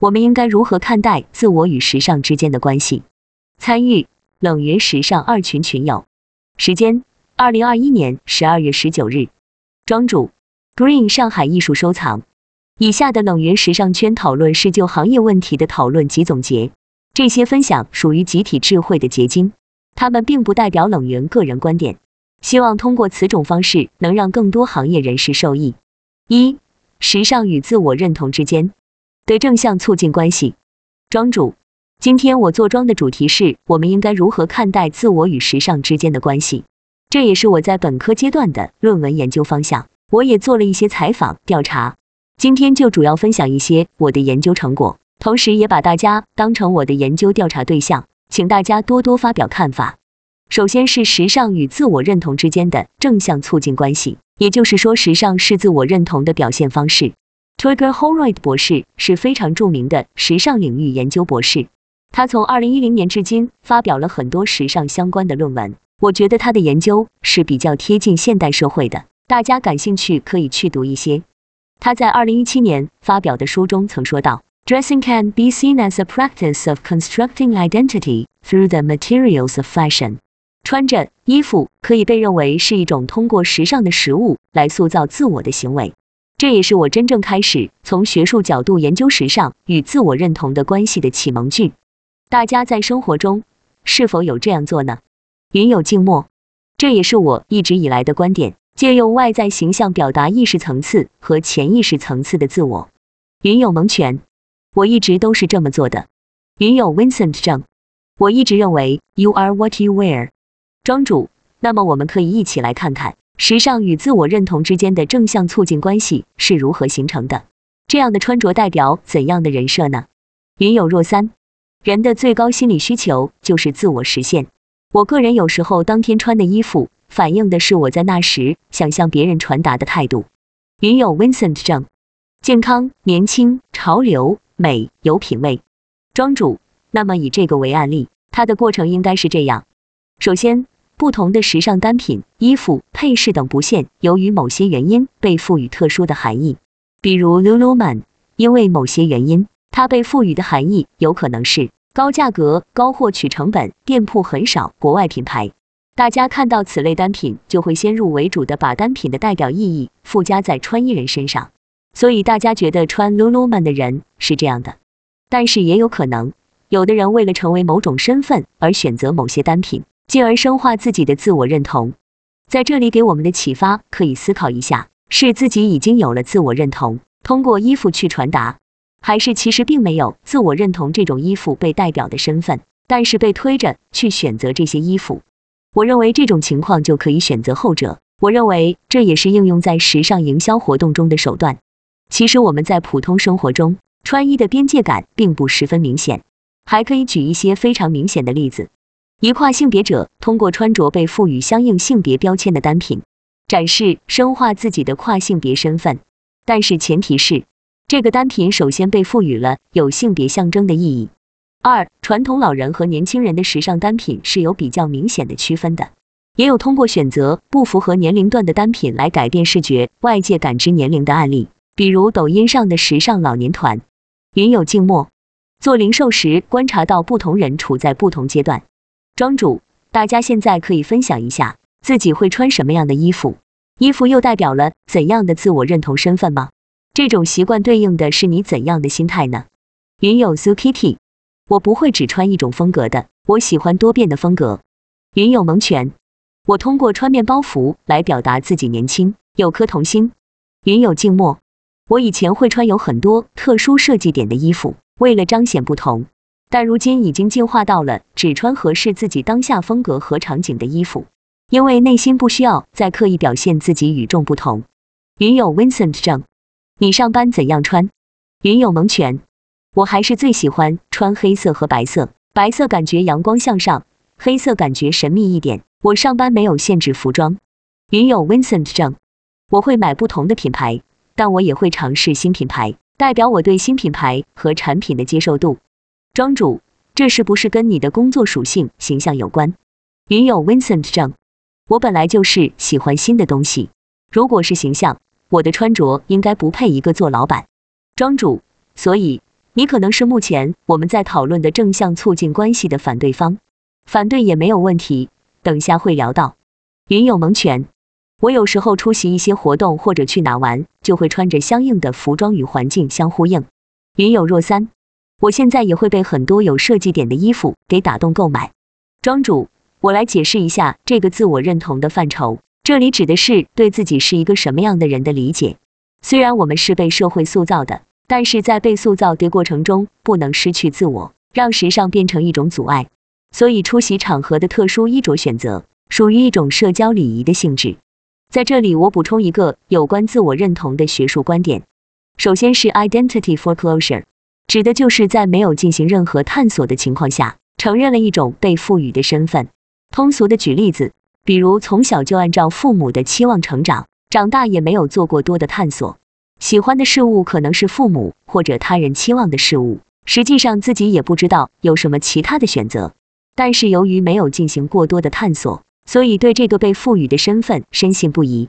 我们应该如何看待自我与时尚之间的关系？参与冷云时尚二群群友，时间二零二一年十二月十九日，庄主 Green 上海艺术收藏。以下的冷云时尚圈讨论是就行业问题的讨论及总结，这些分享属于集体智慧的结晶，他们并不代表冷云个人观点。希望通过此种方式能让更多行业人士受益。一、时尚与自我认同之间的正向促进关系。庄主，今天我做庄的主题是我们应该如何看待自我与时尚之间的关系，这也是我在本科阶段的论文研究方向。我也做了一些采访调查。今天就主要分享一些我的研究成果，同时也把大家当成我的研究调查对象，请大家多多发表看法。首先是时尚与自我认同之间的正向促进关系，也就是说，时尚是自我认同的表现方式。Twigger Holroyd 博士是非常著名的时尚领域研究博士，他从2010年至今发表了很多时尚相关的论文。我觉得他的研究是比较贴近现代社会的，大家感兴趣可以去读一些。他在二零一七年发表的书中曾说道：“Dressing can be seen as a practice of constructing identity through the materials of fashion。”穿着衣服可以被认为是一种通过时尚的食物来塑造自我的行为。这也是我真正开始从学术角度研究时尚与自我认同的关系的启蒙句。大家在生活中是否有这样做呢？云有静默，这也是我一直以来的观点。借用外在形象表达意识层次和潜意识层次的自我。云有蒙权，我一直都是这么做的。云有 Vincent 正，我一直认为 You are what you wear。庄主，那么我们可以一起来看看时尚与自我认同之间的正向促进关系是如何形成的。这样的穿着代表怎样的人设呢？云有若三，人的最高心理需求就是自我实现。我个人有时候当天穿的衣服。反映的是我在那时想向别人传达的态度。云有 Vincent 正，健康、年轻、潮流、美、有品味。庄主，那么以这个为案例，它的过程应该是这样：首先，不同的时尚单品、衣服、配饰等不限，由于某些原因被赋予特殊的含义。比如 Lululemon，因为某些原因，它被赋予的含义有可能是高价格、高获取成本、店铺很少、国外品牌。大家看到此类单品，就会先入为主的把单品的代表意义附加在穿衣人身上，所以大家觉得穿 Lululemon 的人是这样的。但是也有可能，有的人为了成为某种身份而选择某些单品，进而深化自己的自我认同。在这里给我们的启发，可以思考一下：是自己已经有了自我认同，通过衣服去传达，还是其实并没有自我认同这种衣服被代表的身份，但是被推着去选择这些衣服？我认为这种情况就可以选择后者。我认为这也是应用在时尚营销活动中的手段。其实我们在普通生活中穿衣的边界感并不十分明显。还可以举一些非常明显的例子：一跨性别者通过穿着被赋予相应性别标签的单品，展示深化自己的跨性别身份。但是前提是，这个单品首先被赋予了有性别象征的意义。二、传统老人和年轻人的时尚单品是有比较明显的区分的，也有通过选择不符合年龄段的单品来改变视觉外界感知年龄的案例，比如抖音上的时尚老年团。云有静默，做零售时观察到不同人处在不同阶段。庄主，大家现在可以分享一下自己会穿什么样的衣服，衣服又代表了怎样的自我认同身份吗？这种习惯对应的是你怎样的心态呢？云有 s u Kitty。我不会只穿一种风格的，我喜欢多变的风格。云有蒙泉，我通过穿面包服来表达自己年轻，有颗童心。云有静默，我以前会穿有很多特殊设计点的衣服，为了彰显不同，但如今已经进化到了只穿合适自己当下风格和场景的衣服，因为内心不需要再刻意表现自己与众不同。云有 Vincent 正，你上班怎样穿？云有蒙泉。我还是最喜欢穿黑色和白色，白色感觉阳光向上，黑色感觉神秘一点。我上班没有限制服装。云有 Vincent 正，我会买不同的品牌，但我也会尝试新品牌，代表我对新品牌和产品的接受度。庄主，这是不是跟你的工作属性形象有关？云有 Vincent 正，我本来就是喜欢新的东西。如果是形象，我的穿着应该不配一个做老板。庄主，所以。你可能是目前我们在讨论的正向促进关系的反对方，反对也没有问题，等下会聊到。云有蒙权，我有时候出席一些活动或者去哪玩，就会穿着相应的服装与环境相呼应。云有若三，我现在也会被很多有设计点的衣服给打动购买。庄主，我来解释一下这个自我认同的范畴，这里指的是对自己是一个什么样的人的理解。虽然我们是被社会塑造的。但是在被塑造的过程中，不能失去自我，让时尚变成一种阻碍。所以出席场合的特殊衣着选择，属于一种社交礼仪的性质。在这里，我补充一个有关自我认同的学术观点。首先是 identity foreclosure，指的就是在没有进行任何探索的情况下，承认了一种被赋予的身份。通俗的举例子，比如从小就按照父母的期望成长，长大也没有做过多的探索。喜欢的事物可能是父母或者他人期望的事物，实际上自己也不知道有什么其他的选择。但是由于没有进行过多的探索，所以对这个被赋予的身份深信不疑。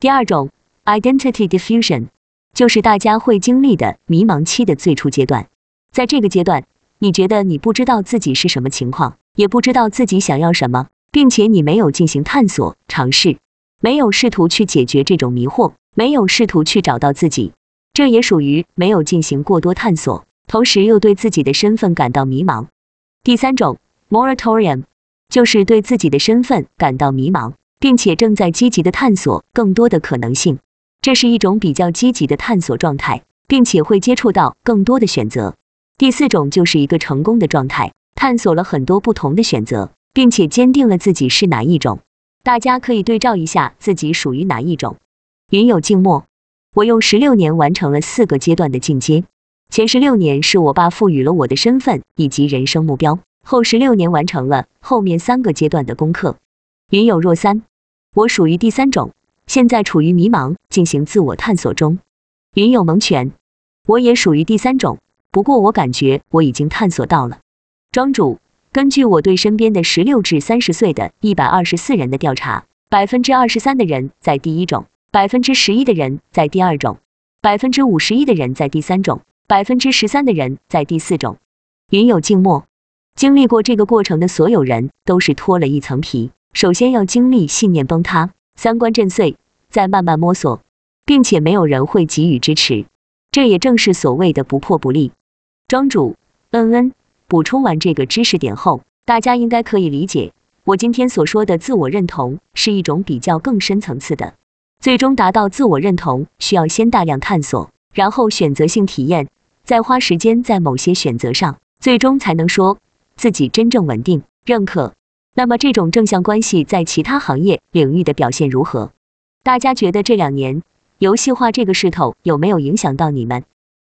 第二种 identity diffusion 就是大家会经历的迷茫期的最初阶段。在这个阶段，你觉得你不知道自己是什么情况，也不知道自己想要什么，并且你没有进行探索尝试，没有试图去解决这种迷惑。没有试图去找到自己，这也属于没有进行过多探索，同时又对自己的身份感到迷茫。第三种 moratorium 就是对自己的身份感到迷茫，并且正在积极的探索更多的可能性。这是一种比较积极的探索状态，并且会接触到更多的选择。第四种就是一个成功的状态，探索了很多不同的选择，并且坚定了自己是哪一种。大家可以对照一下自己属于哪一种。云有静默，我用十六年完成了四个阶段的进阶。前十六年是我爸赋予了我的身份以及人生目标，后十六年完成了后面三个阶段的功课。云有若三，我属于第三种，现在处于迷茫，进行自我探索中。云有蒙权，我也属于第三种，不过我感觉我已经探索到了。庄主，根据我对身边的十六至三十岁的一百二十四人的调查，百分之二十三的人在第一种。百分之十一的人在第二种，百分之五十一的人在第三种，百分之十三的人在第四种。云有静默，经历过这个过程的所有人都是脱了一层皮，首先要经历信念崩塌、三观震碎，再慢慢摸索，并且没有人会给予支持。这也正是所谓的不破不立。庄主，嗯嗯，补充完这个知识点后，大家应该可以理解，我今天所说的自我认同是一种比较更深层次的。最终达到自我认同，需要先大量探索，然后选择性体验，再花时间在某些选择上，最终才能说自己真正稳定、认可。那么这种正向关系在其他行业领域的表现如何？大家觉得这两年游戏化这个势头有没有影响到你们？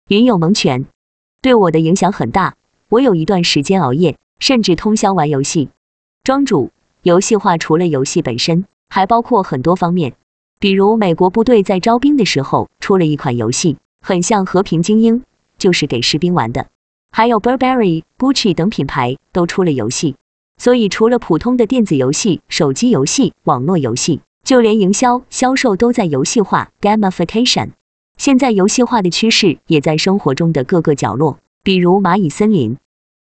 云有蒙权，对我的影响很大。我有一段时间熬夜，甚至通宵玩游戏。庄主，游戏化除了游戏本身，还包括很多方面。比如美国部队在招兵的时候出了一款游戏，很像《和平精英》，就是给士兵玩的。还有 Burberry、Gucci 等品牌都出了游戏。所以除了普通的电子游戏、手机游戏、网络游戏，就连营销、销售都在游戏化 （gamification）。现在游戏化的趋势也在生活中的各个角落，比如蚂蚁森林。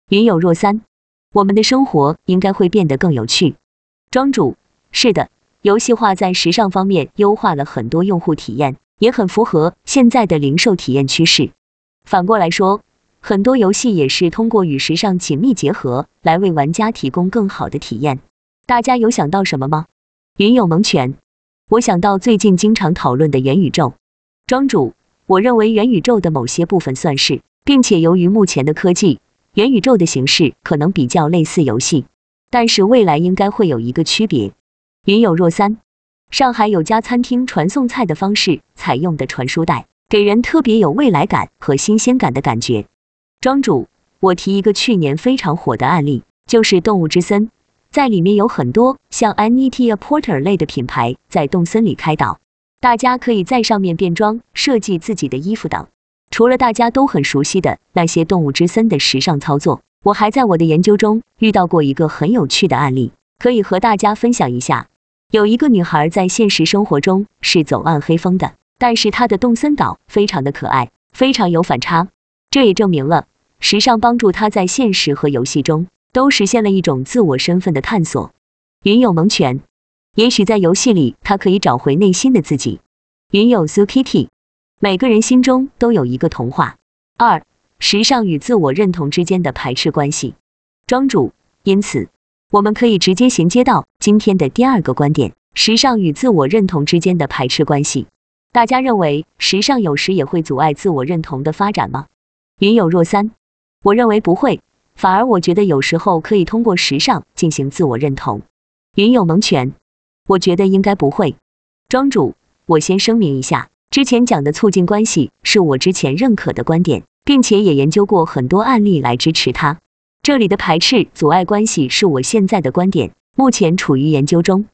云有若三，我们的生活应该会变得更有趣。庄主，是的。游戏化在时尚方面优化了很多用户体验，也很符合现在的零售体验趋势。反过来说，很多游戏也是通过与时尚紧密结合，来为玩家提供更好的体验。大家有想到什么吗？云有蒙泉，我想到最近经常讨论的元宇宙。庄主，我认为元宇宙的某些部分算是，并且由于目前的科技，元宇宙的形式可能比较类似游戏，但是未来应该会有一个区别。云有若三，上海有家餐厅传送菜的方式采用的传输带，给人特别有未来感和新鲜感的感觉。庄主，我提一个去年非常火的案例，就是动物之森，在里面有很多像 Anita Porter 类的品牌在动森里开导，大家可以在上面变装、设计自己的衣服等。除了大家都很熟悉的那些动物之森的时尚操作，我还在我的研究中遇到过一个很有趣的案例，可以和大家分享一下。有一个女孩在现实生活中是走暗黑风的，但是她的动森岛非常的可爱，非常有反差。这也证明了时尚帮助他在现实和游戏中都实现了一种自我身份的探索。云有蒙泉，也许在游戏里他可以找回内心的自己。云有 Sukiti，每个人心中都有一个童话。二，时尚与自我认同之间的排斥关系。庄主，因此我们可以直接衔接到今天的第二个观点：时尚与自我认同之间的排斥关系。大家认为时尚有时也会阻碍自我认同的发展吗？云有若三，我认为不会，反而我觉得有时候可以通过时尚进行自我认同。云有蒙泉，我觉得应该不会。庄主，我先声明一下，之前讲的促进关系是我之前认可的观点，并且也研究过很多案例来支持它。这里的排斥阻碍关系是我现在的观点，目前处于研究中。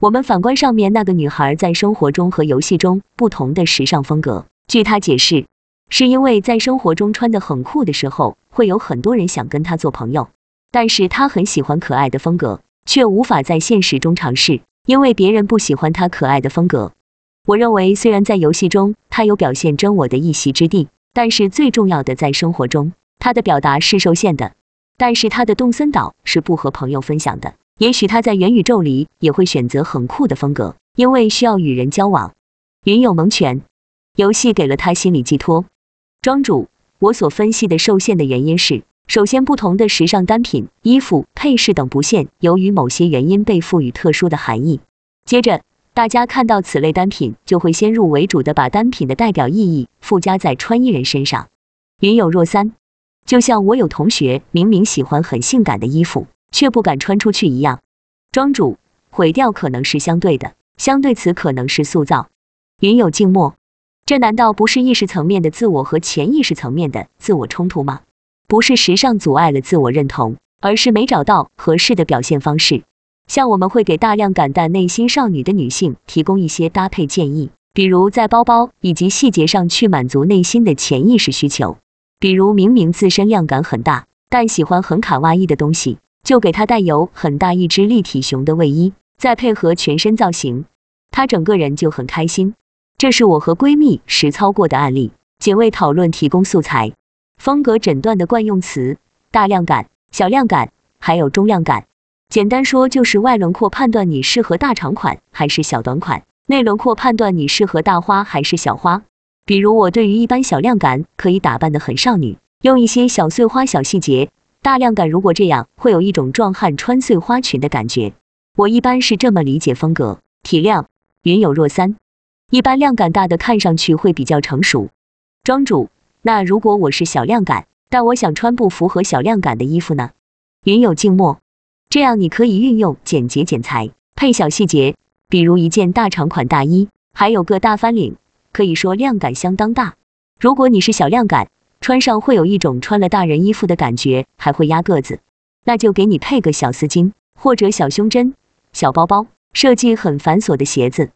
我们反观上面那个女孩在生活中和游戏中不同的时尚风格，据她解释。是因为在生活中穿的很酷的时候，会有很多人想跟他做朋友，但是他很喜欢可爱的风格，却无法在现实中尝试，因为别人不喜欢他可爱的风格。我认为，虽然在游戏中他有表现真我的一席之地，但是最重要的在生活中，他的表达是受限的。但是他的动森岛是不和朋友分享的，也许他在元宇宙里也会选择很酷的风格，因为需要与人交往。云有蒙泉，游戏给了他心理寄托。庄主，我所分析的受限的原因是，首先不同的时尚单品、衣服、配饰等不限，由于某些原因被赋予特殊的含义。接着，大家看到此类单品，就会先入为主的把单品的代表意义附加在穿衣人身上。云有若三，就像我有同学明明喜欢很性感的衣服，却不敢穿出去一样。庄主，毁掉可能是相对的，相对词可能是塑造。云有静默。这难道不是意识层面的自我和潜意识层面的自我冲突吗？不是时尚阻碍了自我认同，而是没找到合适的表现方式。像我们会给大量感淡内心少女的女性提供一些搭配建议，比如在包包以及细节上去满足内心的潜意识需求。比如明明自身量感很大，但喜欢很卡哇伊的东西，就给她带有很大一只立体熊的卫衣，再配合全身造型，她整个人就很开心。这是我和闺蜜实操过的案例，仅为讨论提供素材。风格诊断的惯用词：大量感、小量感，还有中量感。简单说就是外轮廓判断你适合大长款还是小短款，内轮廓判断你适合大花还是小花。比如我对于一般小量感可以打扮的很少女，用一些小碎花小细节；大量感如果这样会有一种壮汉穿碎花裙的感觉。我一般是这么理解风格体量。云有若三。一般量感大的看上去会比较成熟。庄主，那如果我是小量感，但我想穿不符合小量感的衣服呢？云有静默，这样你可以运用简洁剪裁，配小细节，比如一件大长款大衣，还有个大翻领，可以说量感相当大。如果你是小量感，穿上会有一种穿了大人衣服的感觉，还会压个子，那就给你配个小丝巾或者小胸针、小包包，设计很繁琐的鞋子。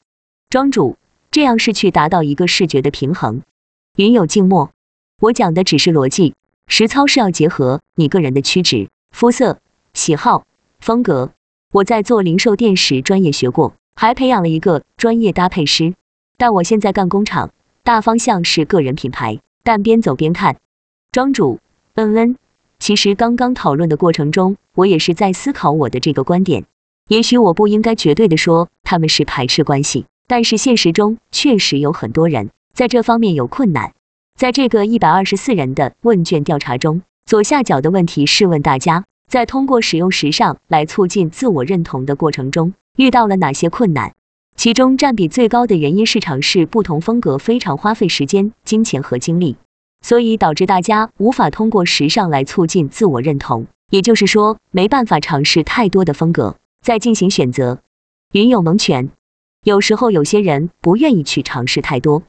庄主。这样是去达到一个视觉的平衡。云有静默，我讲的只是逻辑，实操是要结合你个人的曲直、肤色、喜好、风格。我在做零售店时专业学过，还培养了一个专业搭配师。但我现在干工厂，大方向是个人品牌。但边走边看，庄主，嗯嗯，其实刚刚讨论的过程中，我也是在思考我的这个观点。也许我不应该绝对的说他们是排斥关系。但是现实中确实有很多人在这方面有困难。在这个一百二十四人的问卷调查中，左下角的问题是问大家，在通过使用时尚来促进自我认同的过程中，遇到了哪些困难？其中占比最高的原因是尝试不同风格非常花费时间、金钱和精力，所以导致大家无法通过时尚来促进自我认同。也就是说，没办法尝试太多的风格，再进行选择。云有蒙权。有时候有些人不愿意去尝试太多。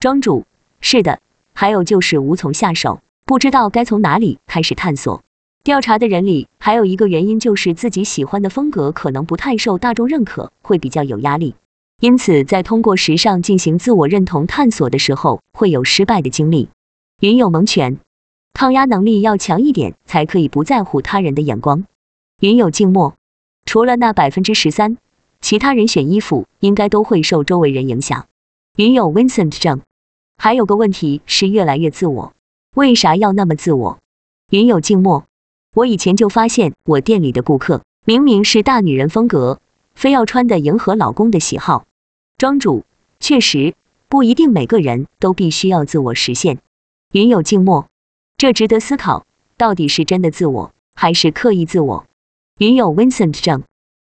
庄主，是的，还有就是无从下手，不知道该从哪里开始探索。调查的人里还有一个原因就是自己喜欢的风格可能不太受大众认可，会比较有压力。因此在通过时尚进行自我认同探索的时候，会有失败的经历。云有蒙权，抗压能力要强一点，才可以不在乎他人的眼光。云有静默，除了那百分之十三。其他人选衣服应该都会受周围人影响。云有 Vincent 症，还有个问题是越来越自我。为啥要那么自我？云有静默。我以前就发现，我店里的顾客明明是大女人风格，非要穿的迎合老公的喜好。庄主，确实不一定每个人都必须要自我实现。云有静默，这值得思考，到底是真的自我，还是刻意自我？云有 Vincent 正，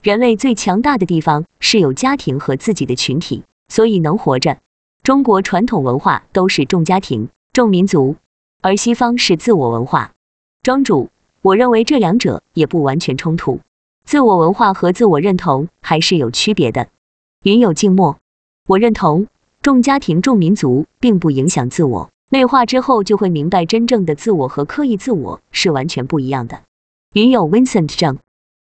人类最强大的地方是有家庭和自己的群体，所以能活着。中国传统文化都是重家庭、重民族，而西方是自我文化。庄主。我认为这两者也不完全冲突，自我文化和自我认同还是有区别的。云有静默，我认同重家庭重民族并不影响自我，内化之后就会明白真正的自我和刻意自我是完全不一样的。云有 Vincent 正，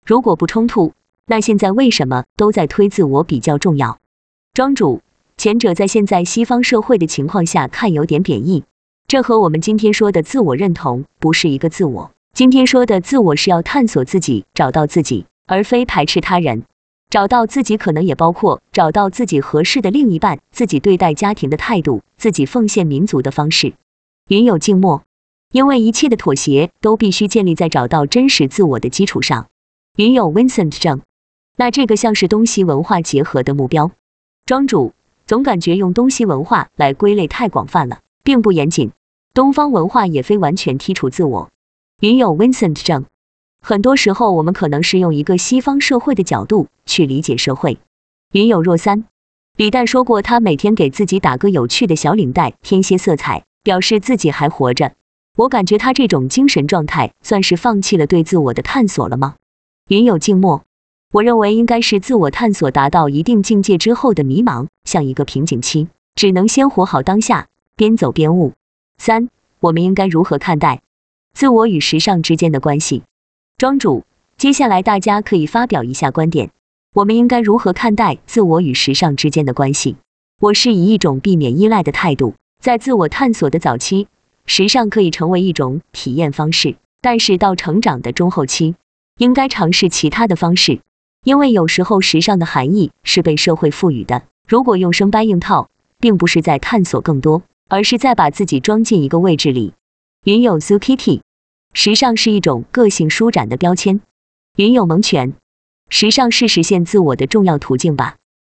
如果不冲突，那现在为什么都在推自我比较重要？庄主，前者在现在西方社会的情况下看有点贬义，这和我们今天说的自我认同不是一个自我。今天说的自我是要探索自己，找到自己，而非排斥他人。找到自己可能也包括找到自己合适的另一半，自己对待家庭的态度，自己奉献民族的方式。云有静默，因为一切的妥协都必须建立在找到真实自我的基础上。云有 Vincent 正，那这个像是东西文化结合的目标。庄主总感觉用东西文化来归类太广泛了，并不严谨。东方文化也非完全剔除自我。云有 Vincent 正，很多时候我们可能是用一个西方社会的角度去理解社会。云有若三，李诞说过，他每天给自己打个有趣的小领带，添些色彩，表示自己还活着。我感觉他这种精神状态算是放弃了对自我的探索了吗？云有静默，我认为应该是自我探索达到一定境界之后的迷茫，像一个瓶颈期，只能先活好当下，边走边悟。三，我们应该如何看待？自我与时尚之间的关系，庄主，接下来大家可以发表一下观点。我们应该如何看待自我与时尚之间的关系？我是以一种避免依赖的态度，在自我探索的早期，时尚可以成为一种体验方式，但是到成长的中后期，应该尝试其他的方式，因为有时候时尚的含义是被社会赋予的。如果用生搬硬套，并不是在探索更多，而是在把自己装进一个位置里。云有 Zukiti。时尚是一种个性舒展的标签。云有蒙犬，时尚是实现自我的重要途径吧。